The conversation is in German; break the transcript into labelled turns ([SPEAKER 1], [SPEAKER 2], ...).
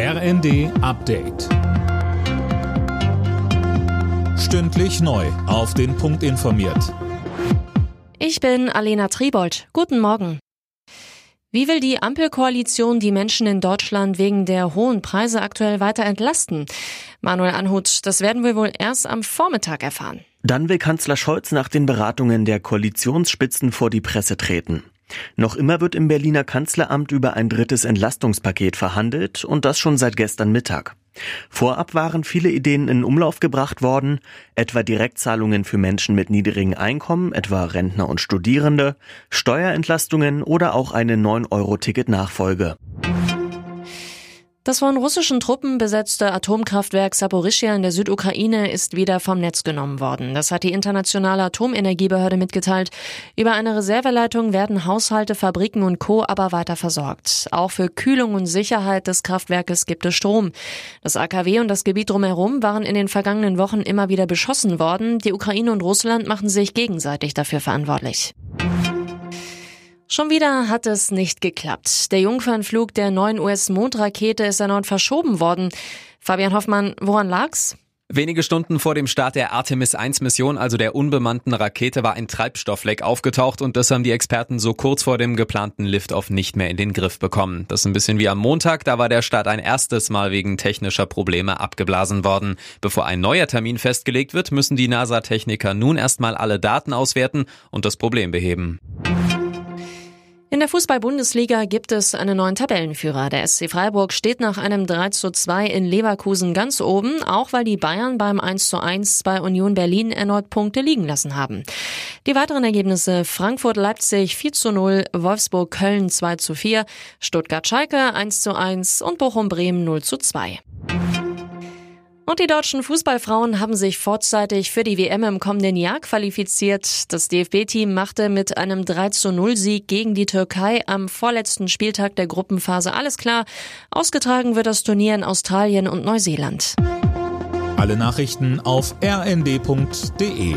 [SPEAKER 1] RND Update. Stündlich neu. Auf den Punkt informiert.
[SPEAKER 2] Ich bin Alena Tribold. Guten Morgen. Wie will die Ampelkoalition die Menschen in Deutschland wegen der hohen Preise aktuell weiter entlasten? Manuel Anhut, das werden wir wohl erst am Vormittag erfahren.
[SPEAKER 3] Dann will Kanzler Scholz nach den Beratungen der Koalitionsspitzen vor die Presse treten. Noch immer wird im Berliner Kanzleramt über ein drittes Entlastungspaket verhandelt und das schon seit gestern Mittag. Vorab waren viele Ideen in Umlauf gebracht worden, etwa Direktzahlungen für Menschen mit niedrigen Einkommen, etwa Rentner und Studierende, Steuerentlastungen oder auch eine 9-Euro-Ticket-Nachfolge.
[SPEAKER 2] Das von russischen Truppen besetzte Atomkraftwerk Saporischia in der Südukraine ist wieder vom Netz genommen worden. Das hat die internationale Atomenergiebehörde mitgeteilt. Über eine Reserveleitung werden Haushalte, Fabriken und Co. aber weiter versorgt. Auch für Kühlung und Sicherheit des Kraftwerkes gibt es Strom. Das AKW und das Gebiet drumherum waren in den vergangenen Wochen immer wieder beschossen worden. Die Ukraine und Russland machen sich gegenseitig dafür verantwortlich. Schon wieder hat es nicht geklappt. Der Jungfernflug der neuen US-Mondrakete ist erneut verschoben worden. Fabian Hoffmann, woran lag's?
[SPEAKER 4] Wenige Stunden vor dem Start der Artemis 1 Mission, also der unbemannten Rakete, war ein Treibstoffleck aufgetaucht und das haben die Experten so kurz vor dem geplanten Liftoff nicht mehr in den Griff bekommen. Das ist ein bisschen wie am Montag, da war der Start ein erstes Mal wegen technischer Probleme abgeblasen worden. Bevor ein neuer Termin festgelegt wird, müssen die NASA-Techniker nun erstmal alle Daten auswerten und das Problem beheben.
[SPEAKER 2] In der Fußball-Bundesliga gibt es einen neuen Tabellenführer. Der SC Freiburg steht nach einem 3 zu 2 in Leverkusen ganz oben, auch weil die Bayern beim 1 zu 1 bei Union Berlin erneut Punkte liegen lassen haben. Die weiteren Ergebnisse Frankfurt-Leipzig 4 zu 0, Wolfsburg-Köln 2 zu 4, Stuttgart-Schalke 1 zu 1 und Bochum-Bremen 0 zu 2. Und die deutschen Fußballfrauen haben sich vorzeitig für die WM im kommenden Jahr qualifiziert. Das DFB-Team machte mit einem 3 zu 0 Sieg gegen die Türkei am vorletzten Spieltag der Gruppenphase alles klar. Ausgetragen wird das Turnier in Australien und Neuseeland.
[SPEAKER 1] Alle Nachrichten auf rnd.de